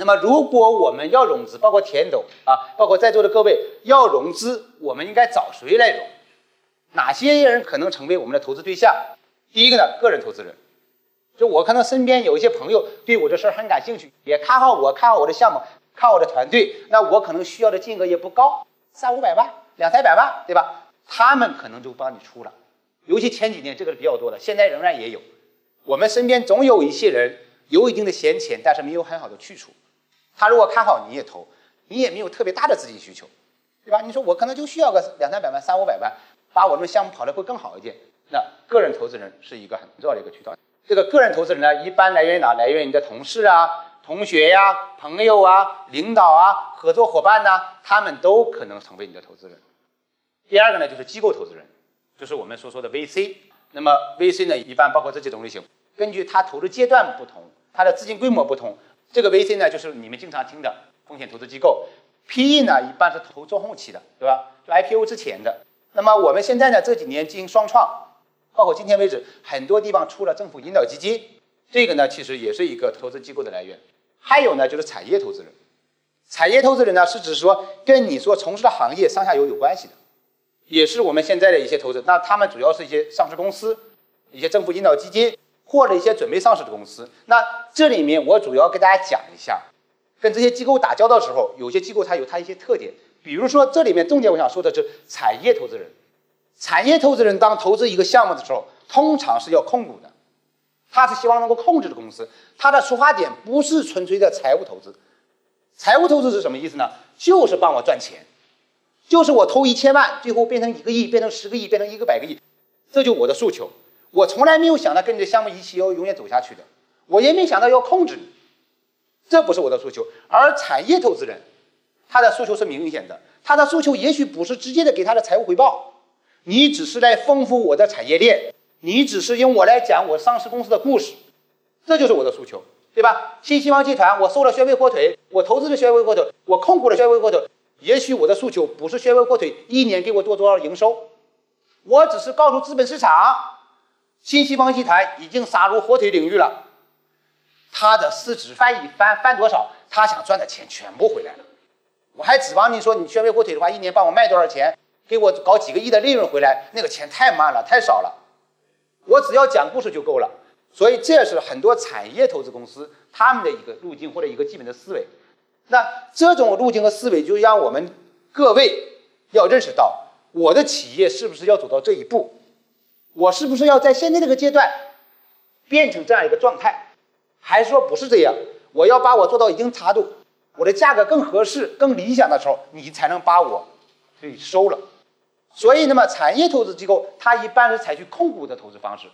那么如果我们要融资，包括田总啊，包括在座的各位要融资，我们应该找谁来融？哪些人可能成为我们的投资对象？第一个呢，个人投资人，就我可能身边有一些朋友对我这事儿很感兴趣，也看好我，看好我的项目，看我的团队，那我可能需要的金额也不高，三五百万、两三百万，对吧？他们可能就帮你出了。尤其前几年这个是比较多的，现在仍然也有。我们身边总有一些人有一定的闲钱，但是没有很好的去处。他如果看好你也投，你也没有特别大的资金需求，对吧？你说我可能就需要个两三百万、三五百万，把我们的项目跑得会更好一点。那个人投资人是一个很重要的一个渠道。这个个人投资人呢，一般来源于哪？来源于你的同事啊、同学呀、朋友啊、领导啊、合作伙伴呐，他们都可能成为你的投资人。第二个呢，就是机构投资人，就是我们所说的 VC。那么 VC 呢，一般包括这几种类型，根据他投资阶段不同，它的资金规模不同，这个 VC 呢，就是你们经常听的风险投资机构。PE 呢，一般是投中后期的，对吧？就 IPO 之前的。那么我们现在呢，这几年进行双创。包括今天为止，很多地方出了政府引导基金，这个呢其实也是一个投资机构的来源。还有呢就是产业投资人，产业投资人呢是指说跟你所从事的行业上下游有关系的，也是我们现在的一些投资。那他们主要是一些上市公司、一些政府引导基金或者一些准备上市的公司。那这里面我主要给大家讲一下，跟这些机构打交道的时候，有些机构它有它一些特点，比如说这里面重点我想说的是产业投资人。产业投资人当投资一个项目的时候，通常是要控股的，他是希望能够控制的公司，他的出发点不是纯粹的财务投资。财务投资是什么意思呢？就是帮我赚钱，就是我投一千万，最后变成一个亿，变成十个亿，变成一个百个亿，这就我的诉求。我从来没有想到跟你的项目一起要永远走下去的，我也没想到要控制你，这不是我的诉求。而产业投资人，他的诉求是明显的，他的诉求也许不是直接的给他的财务回报。你只是来丰富我的产业链，你只是用我来讲我上市公司的故事，这就是我的诉求，对吧？新希望集团，我收了宣威火腿，我投资了宣威火腿，我控股了宣威火腿。也许我的诉求不是宣威火腿一年给我多多少营收，我只是告诉资本市场，新西方集团已经杀入火腿领域了，他的市值翻一翻翻多少，他想赚的钱全部回来了。我还指望你说你宣威火腿的话，一年帮我卖多少钱？给我搞几个亿的利润回来，那个钱太慢了，太少了。我只要讲故事就够了。所以这是很多产业投资公司他们的一个路径或者一个基本的思维。那这种路径和思维就让我们各位要认识到，我的企业是不是要走到这一步？我是不是要在现在这个阶段变成这样一个状态？还是说不是这样？我要把我做到一定程度，我的价格更合适、更理想的时候，你才能把我给收了。所以，那么产业投资机构它一般是采取控股的投资方式，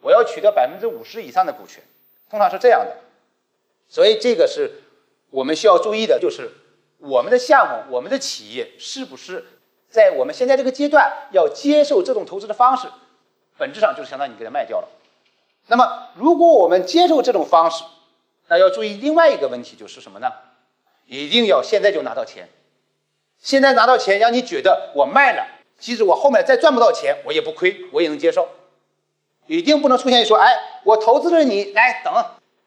我要取得百分之五十以上的股权，通常是这样的。所以，这个是我们需要注意的，就是我们的项目、我们的企业是不是在我们现在这个阶段要接受这种投资的方式，本质上就是相当于你给它卖掉了。那么，如果我们接受这种方式，那要注意另外一个问题就是什么呢？一定要现在就拿到钱，现在拿到钱，让你觉得我卖了。即使我后面再赚不到钱，我也不亏，我也能接受。一定不能出现说，哎，我投资了你，来等，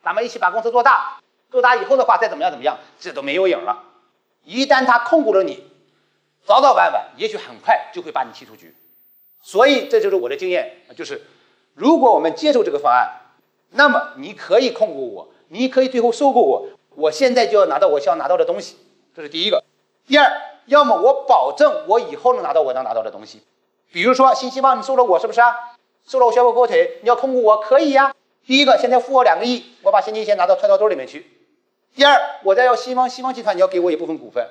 咱们一起把公司做大，做大以后的话再怎么样怎么样，这都没有影了。一旦他控股了你，早早晚晚，也许很快就会把你踢出局。所以这就是我的经验，就是如果我们接受这个方案，那么你可以控股我，你可以最后收购我，我现在就要拿到我需要拿到的东西，这是第一个。第二。要么我保证我以后能拿到我能拿到的东西，比如说新希望你收了我是不是啊？收了我宣布火腿，你要控股我可以呀。第一个现在付我两个亿，我把现金先拿到揣到兜里面去。第二，我再要希望希望集团你要给我一部分股份，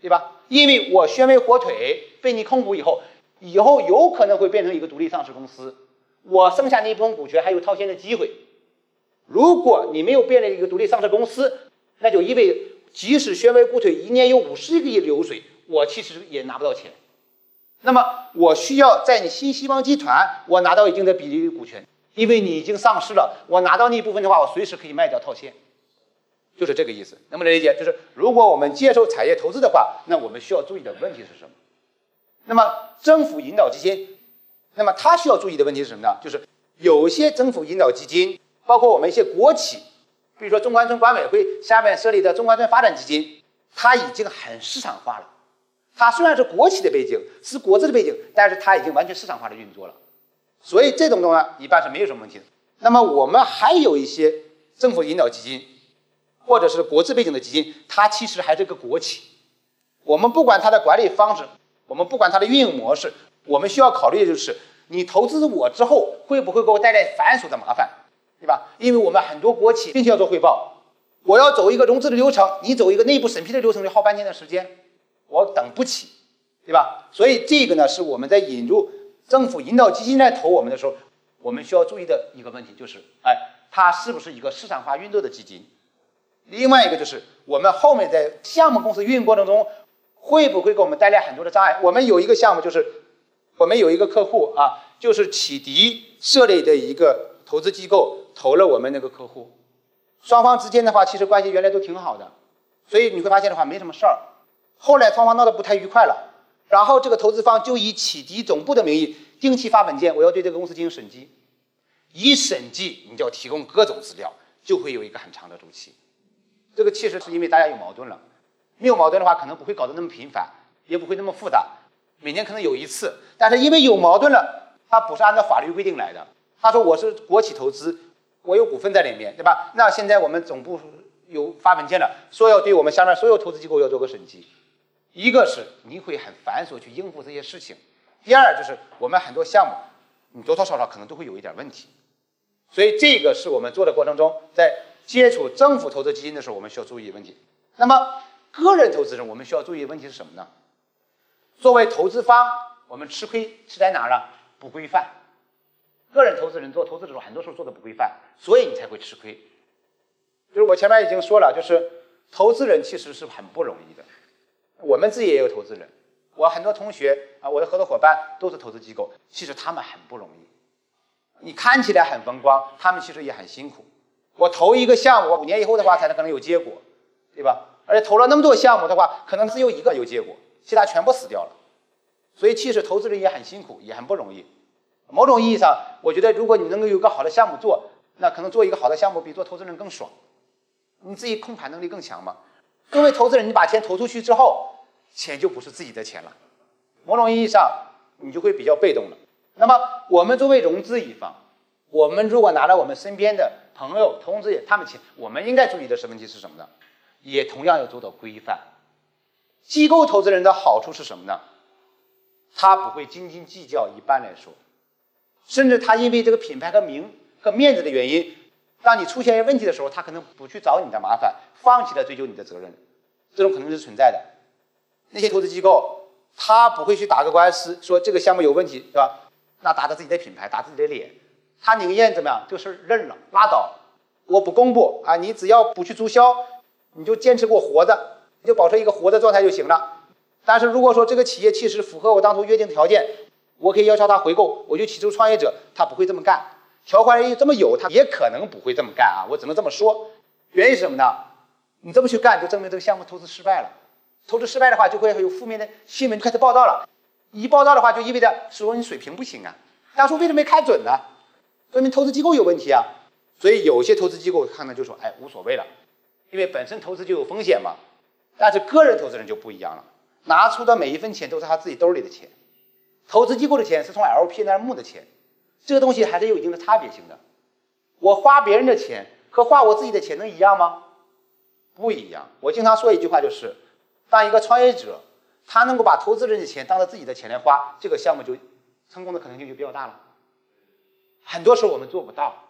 对吧？因为我宣威火腿被你控股以后，以后有可能会变成一个独立上市公司，我剩下那一部分股权还有套现的机会。如果你没有变成一个独立上市公司，那就意味。即使宣威股腿一年有五十个亿流水，我其实也拿不到钱。那么我需要在你新希望集团，我拿到一定的比例的股权，因为你已经上市了，我拿到那一部分的话，我随时可以卖掉套现，就是这个意思。能不能理解？就是如果我们接受产业投资的话，那我们需要注意的问题是什么？那么政府引导基金，那么它需要注意的问题是什么呢？就是有些政府引导基金，包括我们一些国企。比如说中关村管委会下面设立的中关村发展基金，它已经很市场化了。它虽然是国企的背景，是国资的背景，但是它已经完全市场化的运作了。所以这种东西一般是没有什么问题的。那么我们还有一些政府引导基金，或者是国资背景的基金，它其实还是个国企。我们不管它的管理方式，我们不管它的运营模式，我们需要考虑的就是你投资我之后会不会给我带来繁琐的麻烦，对吧？因为我们很多国企并且要做汇报，我要走一个融资的流程，你走一个内部审批的流程就耗半天的时间，我等不起，对吧？所以这个呢是我们在引入。政府引导基金来投我们的时候，我们需要注意的一个问题就是，哎，它是不是一个市场化运作的基金？另外一个就是，我们后面在项目公司运营过程中，会不会给我们带来很多的障碍？我们有一个项目就是，我们有一个客户啊，就是启迪设立的一个投资机构投了我们那个客户，双方之间的话其实关系原来都挺好的，所以你会发现的话没什么事儿，后来双方闹得不太愉快了。然后这个投资方就以启迪总部的名义定期发文件，我要对这个公司进行审计。一审计，你就要提供各种资料，就会有一个很长的周期。这个其实是因为大家有矛盾了，没有矛盾的话，可能不会搞得那么频繁，也不会那么复杂，每年可能有一次。但是因为有矛盾了，他不是按照法律规定来的。他说我是国企投资，我有股份在里面，对吧？那现在我们总部有发文件了，说要对我们下面所有投资机构要做个审计。一个是你会很繁琐去应付这些事情，第二就是我们很多项目，你多多少少可能都会有一点问题，所以这个是我们做的过程中，在接触政府投资基金的时候，我们需要注意的问题。那么个人投资人，我们需要注意的问题是什么呢？作为投资方，我们吃亏吃在哪儿呢？不规范。个人投资人做投资的时候，很多时候做的不规范，所以你才会吃亏。就是我前面已经说了，就是投资人其实是很不容易的。我们自己也有投资人，我很多同学啊，我的合作伙伴都是投资机构，其实他们很不容易。你看起来很风光，他们其实也很辛苦。我投一个项目，我五年以后的话才能可能有结果，对吧？而且投了那么多项目的话，可能只有一个有结果，其他全部死掉了。所以其实投资人也很辛苦，也很不容易。某种意义上，我觉得如果你能够有个好的项目做，那可能做一个好的项目比做投资人更爽，你自己控盘能力更强嘛。各位投资人，你把钱投出去之后。钱就不是自己的钱了，某种意义上你就会比较被动了。那么我们作为融资一方，我们如果拿了我们身边的朋友、同志他们钱，我们应该注意的什么问题是什么呢？也同样要做到规范。机构投资人的好处是什么呢？他不会斤斤计较，一般来说，甚至他因为这个品牌和名和面子的原因，当你出现问题的时候，他可能不去找你的麻烦，放弃了追究你的责任，这种可能是存在的。那些投资机构，他不会去打个官司，说这个项目有问题，对吧？那打着自己的品牌，打自己的脸，他宁愿怎么样？这个事儿认了，拉倒，我不公布啊！你只要不去注销，你就坚持给我活着，你就保持一个活的状态就行了。但是如果说这个企业其实符合我当初约定的条件，我可以要求他回购，我就起诉创业者，他不会这么干。条款这么有，他也可能不会这么干啊！我只能这么说。原因是什么呢？你这么去干，就证明这个项目投资失败了。投资失败的话，就会有负面的新闻就开始报道了。一报道的话，就意味着说你水平不行啊。当初为什么没看准呢？说明投资机构有问题啊。所以有些投资机构看呢就说，哎，无所谓了，因为本身投资就有风险嘛。但是个人投资人就不一样了，拿出的每一分钱都是他自己兜里的钱，投资机构的钱是从 LP 那儿募的钱，这个东西还是有一定的差别性的。我花别人的钱和花我自己的钱能一样吗？不一样。我经常说一句话就是。当一个创业者，他能够把投资人的钱当做自己的钱来花，这个项目就成功的可能性就比较大了。很多时候我们做不到，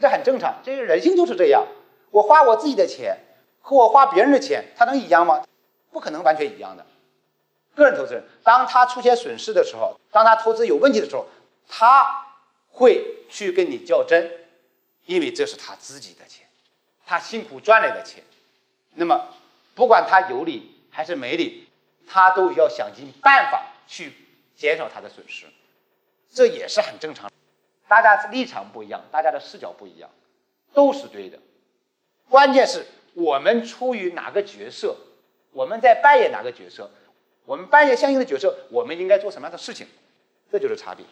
这很正常，这个人性就是这样。我花我自己的钱和我花别人的钱，它能一样吗？不可能完全一样的。个人投资人，当他出现损失的时候，当他投资有问题的时候，他会去跟你较真，因为这是他自己的钱，他辛苦赚来的钱。那么，不管他有理。还是没理，他都要想尽办法去减少他的损失，这也是很正常。大家立场不一样，大家的视角不一样，都是对的。关键是我们出于哪个角色，我们在扮演哪个角色，我们扮演相应的角色，我们应该做什么样的事情，这就是差别。